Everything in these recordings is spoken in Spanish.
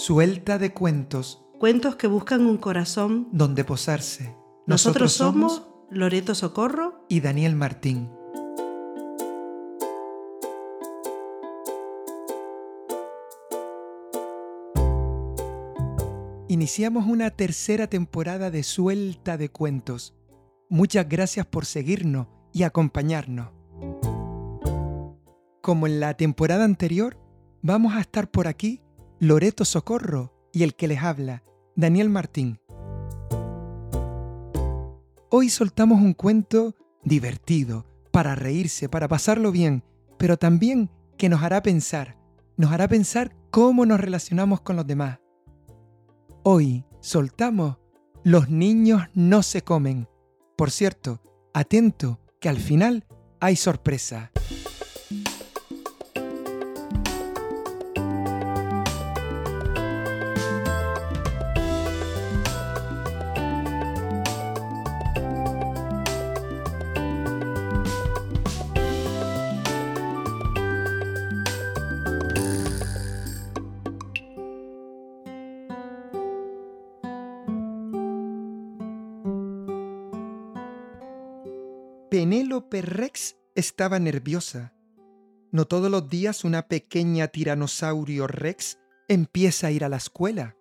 Suelta de cuentos Cuentos que buscan un corazón. donde posarse. Nosotros, somos Loreto Socorro. y Daniel Martín. Iniciamos una tercera temporada de Suelta de Cuentos. Muchas gracias por seguirnos y acompañarnos. Como en la temporada anterior, vamos a estar por aquí Loreto Socorro y el que les habla, Daniel Martín. Hoy soltamos un cuento divertido, para reírse, para pasarlo bien, pero también que nos hará pensar, nos hará pensar cómo nos relacionamos con los demás. Hoy soltamos Los niños no se comen. Por cierto, atento, que al final hay sorpresa. Penélope Rex estaba nerviosa. No todos los días una pequeña tiranosaurio Rex empieza a ir a la escuela.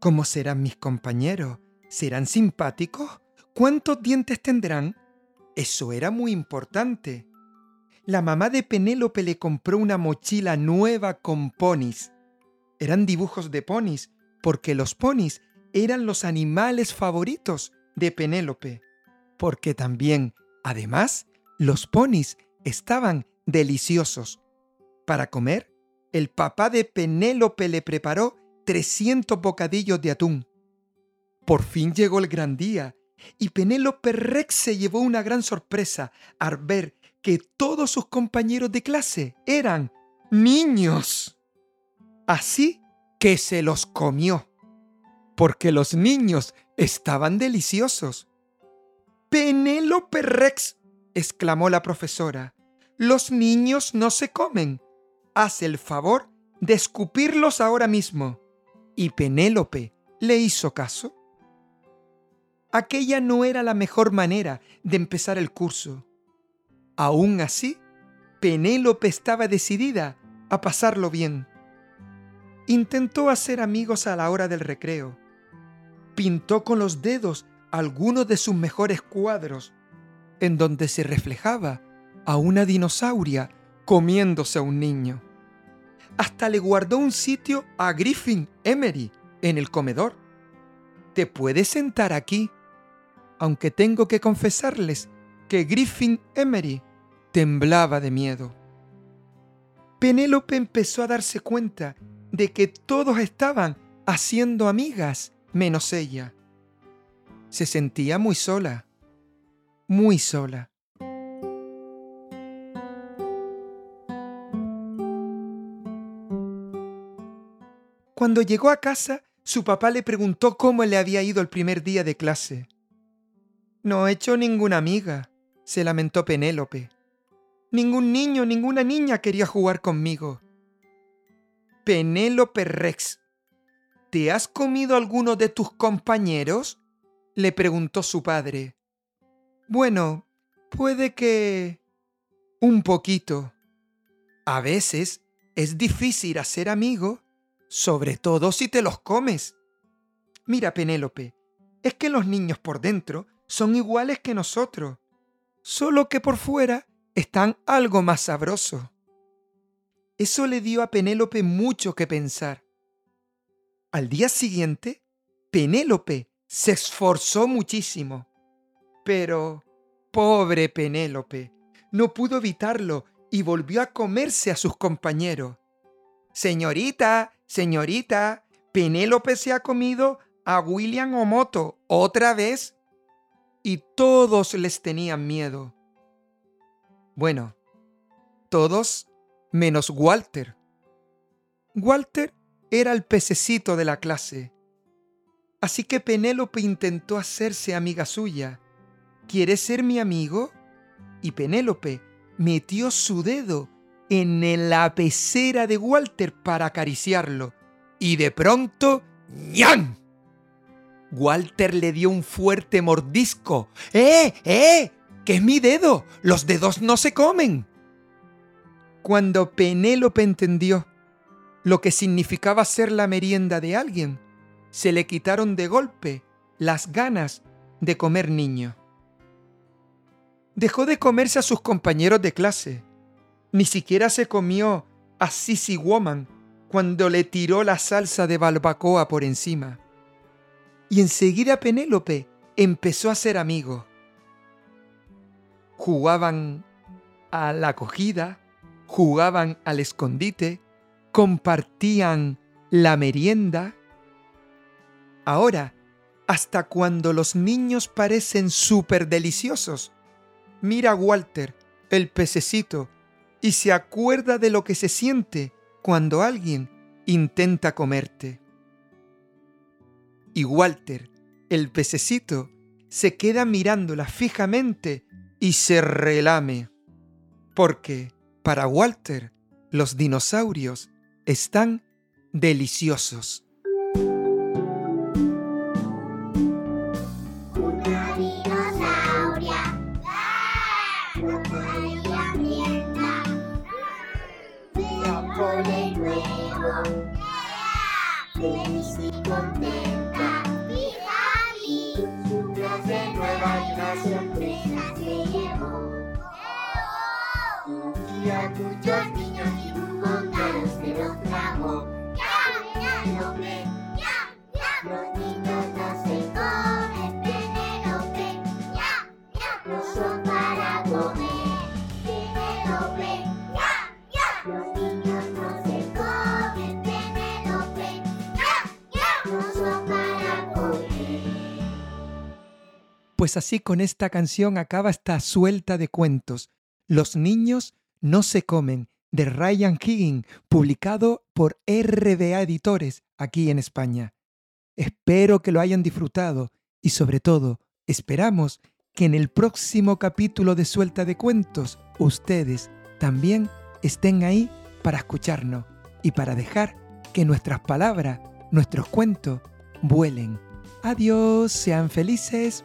¿Cómo serán mis compañeros? ¿Serán simpáticos? ¿Cuántos dientes tendrán? Eso era muy importante. La mamá de Penélope le compró una mochila nueva con ponis. Eran dibujos de ponis, porque los ponis eran los animales favoritos de Penélope porque también, además, los ponis estaban deliciosos. Para comer, el papá de Penélope le preparó 300 bocadillos de atún. Por fin llegó el gran día y Penélope Rex se llevó una gran sorpresa al ver que todos sus compañeros de clase eran niños. Así que se los comió, porque los niños estaban deliciosos. Penélope Rex, exclamó la profesora, los niños no se comen. Haz el favor de escupirlos ahora mismo. Y Penélope le hizo caso. Aquella no era la mejor manera de empezar el curso. Aún así, Penélope estaba decidida a pasarlo bien. Intentó hacer amigos a la hora del recreo. Pintó con los dedos algunos de sus mejores cuadros, en donde se reflejaba a una dinosauria comiéndose a un niño. Hasta le guardó un sitio a Griffin Emery en el comedor. Te puedes sentar aquí, aunque tengo que confesarles que Griffin Emery temblaba de miedo. Penélope empezó a darse cuenta de que todos estaban haciendo amigas menos ella se sentía muy sola, muy sola. Cuando llegó a casa, su papá le preguntó cómo le había ido el primer día de clase. No he hecho ninguna amiga, se lamentó Penélope. Ningún niño, ninguna niña quería jugar conmigo. Penélope Rex, ¿te has comido alguno de tus compañeros? Le preguntó su padre. Bueno, puede que... un poquito. A veces es difícil hacer amigo, sobre todo si te los comes. Mira, Penélope, es que los niños por dentro son iguales que nosotros, solo que por fuera están algo más sabrosos. Eso le dio a Penélope mucho que pensar. Al día siguiente, Penélope se esforzó muchísimo. Pero, pobre Penélope, no pudo evitarlo y volvió a comerse a sus compañeros. Señorita, señorita, Penélope se ha comido a William Omoto otra vez. Y todos les tenían miedo. Bueno, todos menos Walter. Walter era el pececito de la clase. Así que Penélope intentó hacerse amiga suya. ¿Quieres ser mi amigo? Y Penélope metió su dedo en la pecera de Walter para acariciarlo. Y de pronto, ¡ñan! Walter le dio un fuerte mordisco. ¡Eh, eh! ¡Que es mi dedo! ¡Los dedos no se comen! Cuando Penélope entendió lo que significaba ser la merienda de alguien, se le quitaron de golpe las ganas de comer niño. Dejó de comerse a sus compañeros de clase. Ni siquiera se comió a Sissy Woman cuando le tiró la salsa de barbacoa por encima. Y enseguida Penélope empezó a ser amigo. Jugaban a la acogida, jugaban al escondite, compartían la merienda. Ahora, hasta cuando los niños parecen súper deliciosos, mira a Walter, el pececito, y se acuerda de lo que se siente cuando alguien intenta comerte. Y Walter, el pececito, se queda mirándola fijamente y se relame. Porque para Walter los dinosaurios están deliciosos. Muchos niños y un montón se los trajo. ¡Ya, ya, lo ve! ¡Ya, ya! Los niños no se comen Penélope. ¡Ya, ya! No son para comer Penélope. ¡Ya, ya! Los niños no se comen Penélope. ¡Ya, ya! No son para comer. Pues así con esta canción acaba esta suelta de cuentos. Los niños no se comen, de Ryan Higgin, publicado por RBA Editores aquí en España. Espero que lo hayan disfrutado y sobre todo, esperamos que en el próximo capítulo de Suelta de Cuentos ustedes también estén ahí para escucharnos y para dejar que nuestras palabras, nuestros cuentos, vuelen. Adiós, sean felices.